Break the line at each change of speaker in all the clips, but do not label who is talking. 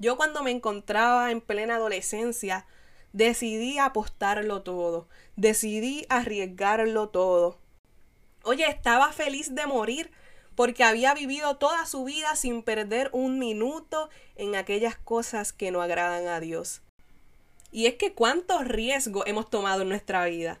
Yo cuando me encontraba en plena adolescencia, decidí apostarlo todo, decidí arriesgarlo todo. Oye, estaba feliz de morir porque había vivido toda su vida sin perder un minuto en aquellas cosas que no agradan a Dios. Y es que cuántos riesgos hemos tomado en nuestra vida.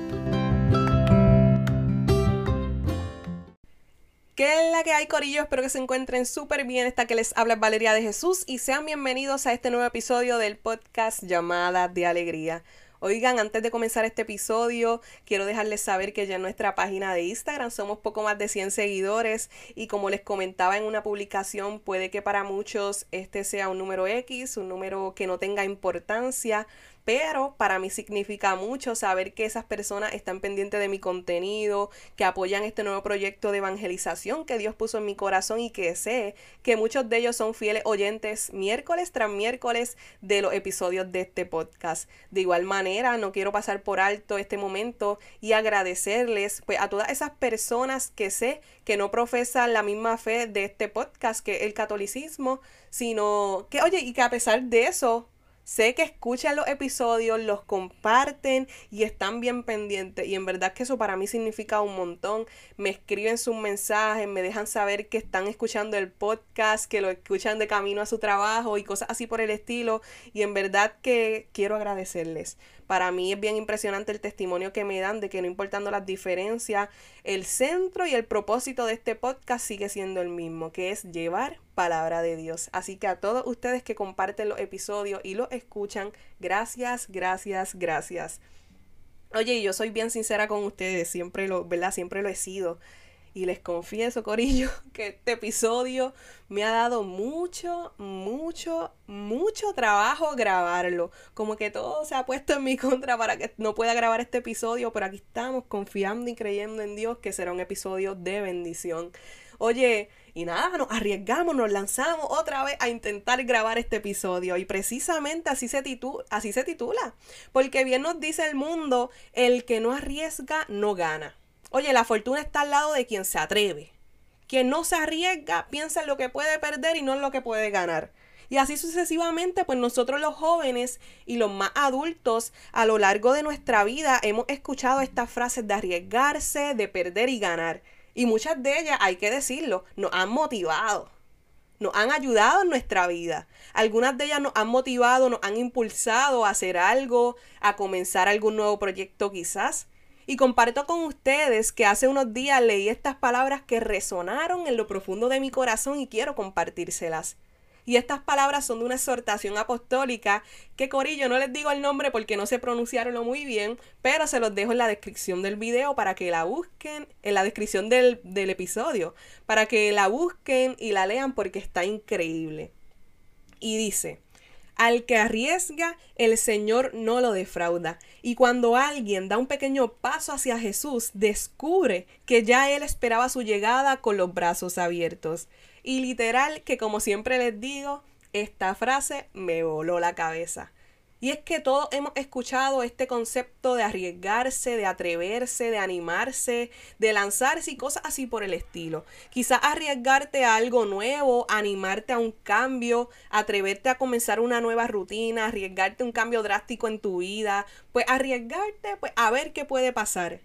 Que hay, Corillo? Espero que se encuentren súper bien. Esta que les habla Valeria de Jesús y sean bienvenidos a este nuevo episodio del podcast Llamada de Alegría. Oigan, antes de comenzar este episodio, quiero dejarles saber que ya en nuestra página de Instagram somos poco más de 100 seguidores y como les comentaba en una publicación, puede que para muchos este sea un número X, un número que no tenga importancia, pero para mí significa mucho saber que esas personas están pendientes de mi contenido, que apoyan este nuevo proyecto de evangelización que Dios puso en mi corazón y que sé que muchos de ellos son fieles oyentes miércoles tras miércoles de los episodios de este podcast. De igual manera, no quiero pasar por alto este momento y agradecerles pues, a todas esas personas que sé que no profesan la misma fe de este podcast, que el catolicismo, sino que, oye, y que a pesar de eso, Sé que escuchan los episodios, los comparten y están bien pendientes. Y en verdad que eso para mí significa un montón. Me escriben sus mensajes, me dejan saber que están escuchando el podcast, que lo escuchan de camino a su trabajo y cosas así por el estilo. Y en verdad que quiero agradecerles. Para mí es bien impresionante el testimonio que me dan de que no importando las diferencias, el centro y el propósito de este podcast sigue siendo el mismo, que es llevar palabra de Dios. Así que a todos ustedes que comparten los episodios y los escuchan, gracias, gracias, gracias. Oye, yo soy bien sincera con ustedes, siempre lo, ¿verdad? Siempre lo he sido. Y les confieso, Corillo, que este episodio me ha dado mucho, mucho, mucho trabajo grabarlo. Como que todo se ha puesto en mi contra para que no pueda grabar este episodio, pero aquí estamos confiando y creyendo en Dios que será un episodio de bendición. Oye, y nada, nos arriesgamos, nos lanzamos otra vez a intentar grabar este episodio. Y precisamente así se, así se titula. Porque bien nos dice el mundo, el que no arriesga no gana. Oye, la fortuna está al lado de quien se atreve. Quien no se arriesga piensa en lo que puede perder y no en lo que puede ganar. Y así sucesivamente, pues nosotros los jóvenes y los más adultos a lo largo de nuestra vida hemos escuchado estas frases de arriesgarse, de perder y ganar. Y muchas de ellas, hay que decirlo, nos han motivado, nos han ayudado en nuestra vida. Algunas de ellas nos han motivado, nos han impulsado a hacer algo, a comenzar algún nuevo proyecto quizás. Y comparto con ustedes que hace unos días leí estas palabras que resonaron en lo profundo de mi corazón y quiero compartírselas. Y estas palabras son de una exhortación apostólica que Corillo no les digo el nombre porque no sé pronunciarlo muy bien, pero se los dejo en la descripción del video para que la busquen, en la descripción del, del episodio, para que la busquen y la lean porque está increíble. Y dice, al que arriesga, el Señor no lo defrauda. Y cuando alguien da un pequeño paso hacia Jesús, descubre que ya Él esperaba su llegada con los brazos abiertos. Y literal que como siempre les digo, esta frase me voló la cabeza. Y es que todos hemos escuchado este concepto de arriesgarse, de atreverse, de animarse, de lanzarse y cosas así por el estilo. Quizás arriesgarte a algo nuevo, animarte a un cambio, atreverte a comenzar una nueva rutina, arriesgarte a un cambio drástico en tu vida, pues arriesgarte pues a ver qué puede pasar.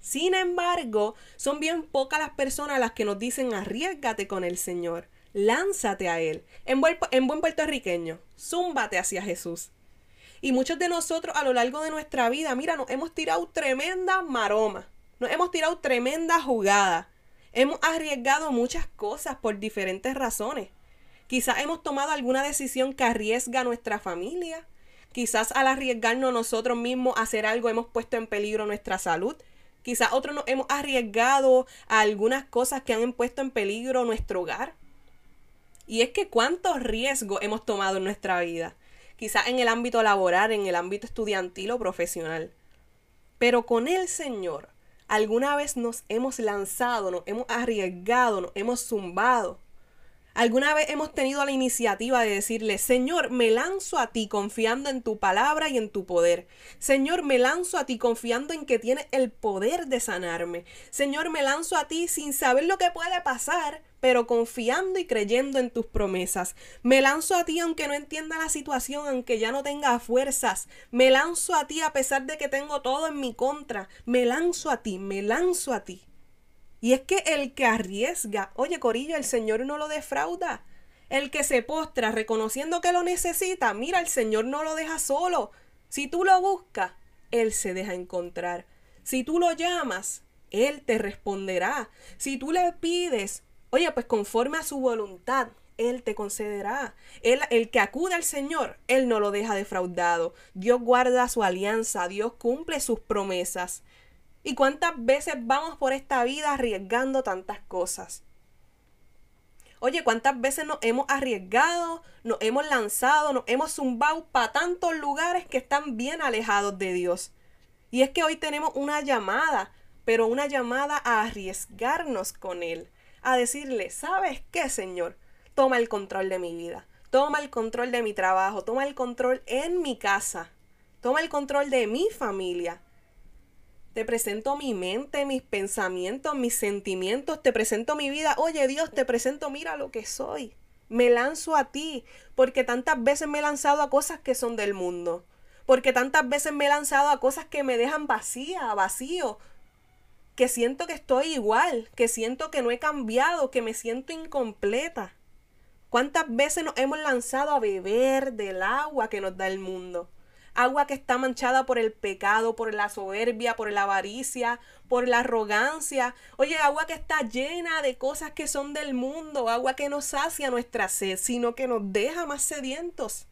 Sin embargo, son bien pocas las personas las que nos dicen arriesgate con el Señor, lánzate a Él. En buen, en buen puertorriqueño, zúmbate hacia Jesús. Y muchos de nosotros a lo largo de nuestra vida, mira, nos hemos tirado tremenda maroma, nos hemos tirado tremenda jugada. Hemos arriesgado muchas cosas por diferentes razones. Quizás hemos tomado alguna decisión que arriesga a nuestra familia. Quizás al arriesgarnos nosotros mismos a hacer algo hemos puesto en peligro nuestra salud. Quizás otros nos hemos arriesgado a algunas cosas que han puesto en peligro nuestro hogar. Y es que cuántos riesgos hemos tomado en nuestra vida. quizás en el ámbito laboral, en el ámbito estudiantil o profesional. Pero con el Señor, alguna vez nos hemos lanzado, nos hemos arriesgado, nos hemos zumbado ¿Alguna vez hemos tenido la iniciativa de decirle, Señor, me lanzo a ti confiando en tu palabra y en tu poder? Señor, me lanzo a ti confiando en que tienes el poder de sanarme. Señor, me lanzo a ti sin saber lo que puede pasar, pero confiando y creyendo en tus promesas. Me lanzo a ti aunque no entienda la situación, aunque ya no tenga fuerzas. Me lanzo a ti a pesar de que tengo todo en mi contra. Me lanzo a ti, me lanzo a ti. Y es que el que arriesga, oye Corillo, el Señor no lo defrauda. El que se postra reconociendo que lo necesita, mira, el Señor no lo deja solo. Si tú lo buscas, Él se deja encontrar. Si tú lo llamas, Él te responderá. Si tú le pides, oye, pues conforme a su voluntad, Él te concederá. El que acude al Señor, Él no lo deja defraudado. Dios guarda su alianza, Dios cumple sus promesas. ¿Y cuántas veces vamos por esta vida arriesgando tantas cosas? Oye, ¿cuántas veces nos hemos arriesgado, nos hemos lanzado, nos hemos zumbado para tantos lugares que están bien alejados de Dios? Y es que hoy tenemos una llamada, pero una llamada a arriesgarnos con Él, a decirle, ¿sabes qué, Señor? Toma el control de mi vida, toma el control de mi trabajo, toma el control en mi casa, toma el control de mi familia. Te presento mi mente, mis pensamientos, mis sentimientos, te presento mi vida. Oye Dios, te presento, mira lo que soy. Me lanzo a ti, porque tantas veces me he lanzado a cosas que son del mundo. Porque tantas veces me he lanzado a cosas que me dejan vacía, vacío. Que siento que estoy igual, que siento que no he cambiado, que me siento incompleta. ¿Cuántas veces nos hemos lanzado a beber del agua que nos da el mundo? Agua que está manchada por el pecado, por la soberbia, por la avaricia, por la arrogancia. Oye, agua que está llena de cosas que son del mundo, agua que no sacia nuestra sed, sino que nos deja más sedientos.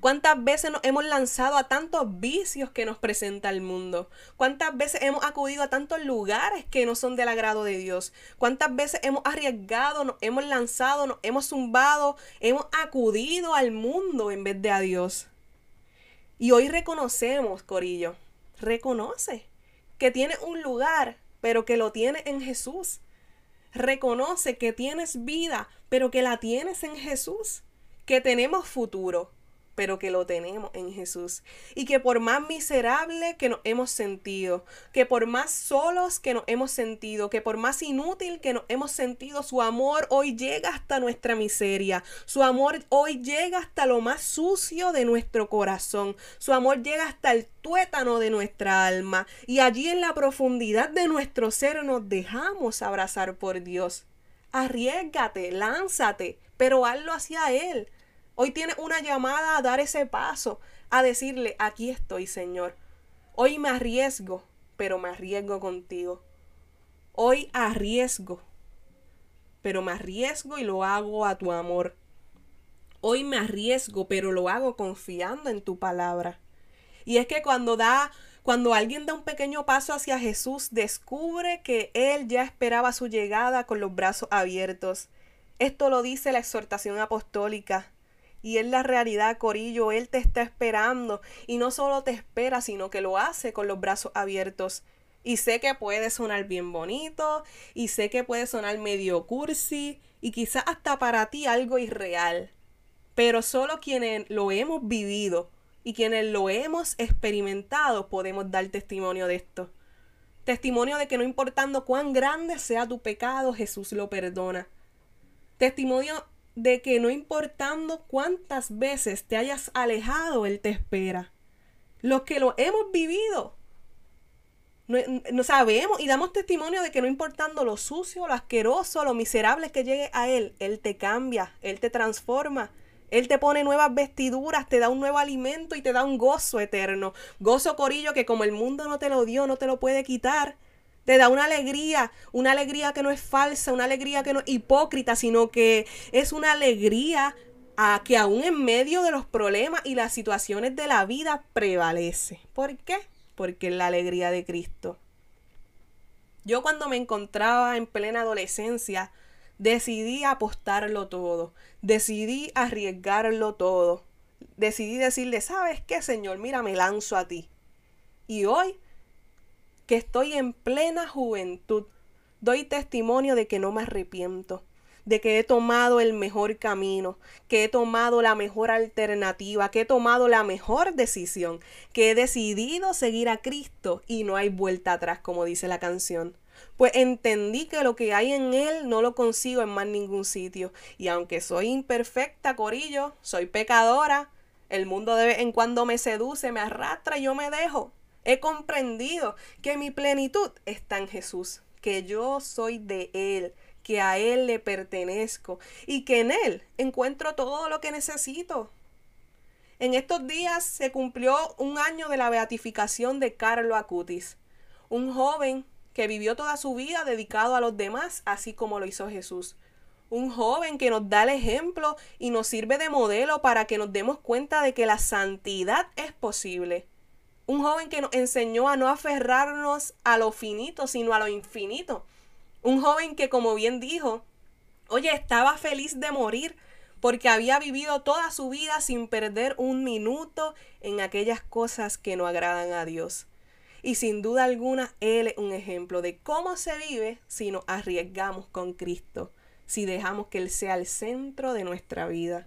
¿Cuántas veces nos hemos lanzado a tantos vicios que nos presenta el mundo? ¿Cuántas veces hemos acudido a tantos lugares que no son del agrado de Dios? ¿Cuántas veces hemos arriesgado, nos hemos lanzado, nos hemos zumbado, hemos acudido al mundo en vez de a Dios? Y hoy reconocemos, Corillo, reconoce que tienes un lugar, pero que lo tienes en Jesús. Reconoce que tienes vida, pero que la tienes en Jesús. Que tenemos futuro, pero que lo tenemos en Jesús. Y que por más miserable que nos hemos sentido, que por más solos que nos hemos sentido, que por más inútil que nos hemos sentido, su amor hoy llega hasta nuestra miseria. Su amor hoy llega hasta lo más sucio de nuestro corazón. Su amor llega hasta el tuétano de nuestra alma. Y allí en la profundidad de nuestro ser nos dejamos abrazar por Dios. Arriesgate, lánzate, pero hazlo hacia Él. Hoy tienes una llamada a dar ese paso, a decirle, aquí estoy, Señor. Hoy me arriesgo, pero me arriesgo contigo. Hoy arriesgo, pero me arriesgo y lo hago a tu amor. Hoy me arriesgo, pero lo hago confiando en tu palabra. Y es que cuando da cuando alguien da un pequeño paso hacia Jesús, descubre que Él ya esperaba su llegada con los brazos abiertos. Esto lo dice la exhortación apostólica. Y es la realidad, Corillo, Él te está esperando. Y no solo te espera, sino que lo hace con los brazos abiertos. Y sé que puede sonar bien bonito, y sé que puede sonar medio cursi, y quizás hasta para ti algo irreal. Pero solo quienes lo hemos vivido y quienes lo hemos experimentado podemos dar testimonio de esto. Testimonio de que no importando cuán grande sea tu pecado, Jesús lo perdona. Testimonio de que no importando cuántas veces te hayas alejado, Él te espera. Los que lo hemos vivido, no, sabemos y damos testimonio de que no importando lo sucio, lo asqueroso, lo miserable que llegue a Él, Él te cambia, Él te transforma. Él te pone nuevas vestiduras, te da un nuevo alimento y te da un gozo eterno. Gozo corillo que como el mundo no te lo dio, no te lo puede quitar. Te da una alegría, una alegría que no es falsa, una alegría que no es hipócrita, sino que es una alegría a que aún en medio de los problemas y las situaciones de la vida prevalece. ¿Por qué? Porque es la alegría de Cristo. Yo cuando me encontraba en plena adolescencia, decidí apostarlo todo, decidí arriesgarlo todo. decidí decirle, ¿sabes qué, Señor? Mira, me lanzo a ti. Y hoy, que estoy en plena juventud, doy testimonio de que no me arrepiento, de que he tomado el mejor camino, que he tomado la mejor alternativa, que he tomado la mejor decisión, que he decidido seguir a Cristo y no hay vuelta atrás, como dice la canción. Pues entendí que lo que hay en Él no lo consigo en más ningún sitio. Y aunque soy imperfecta, Corillo, soy pecadora, el mundo de vez en cuando me seduce, me arrastra y yo me dejo. He comprendido que mi plenitud está en Jesús, que yo soy de Él, que a Él le pertenezco y que en Él encuentro todo lo que necesito. En estos días se cumplió un año de la beatificación de Carlo Acutis, un joven que vivió toda su vida dedicado a los demás, así como lo hizo Jesús. Un joven que nos da el ejemplo y nos sirve de modelo para que nos demos cuenta de que la santidad es posible. Un joven que nos enseñó a no aferrarnos a lo finito, sino a lo infinito. Un joven que, como bien dijo, oye, estaba feliz de morir porque había vivido toda su vida sin perder un minuto en aquellas cosas que no agradan a Dios. Y sin duda alguna, Él es un ejemplo de cómo se vive si nos arriesgamos con Cristo, si dejamos que Él sea el centro de nuestra vida.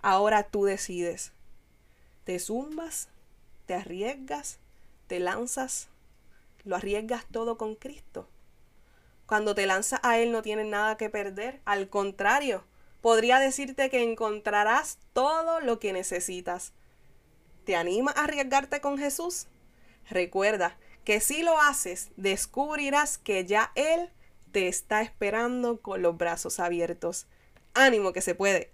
Ahora tú decides. ¿Te zumbas? ¿Te arriesgas? ¿Te lanzas? ¿Lo arriesgas todo con Cristo? Cuando te lanzas a Él no tienes nada que perder. Al contrario, podría decirte que encontrarás todo lo que necesitas. ¿Te animas a arriesgarte con Jesús? Recuerda que si lo haces, descubrirás que ya Él te está esperando con los brazos abiertos. Ánimo que se puede.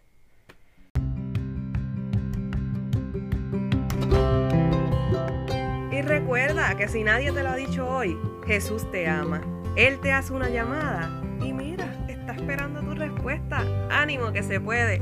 Que si nadie te lo ha dicho hoy, Jesús te ama. Él te hace una llamada y mira, está esperando tu respuesta. Ánimo que se puede.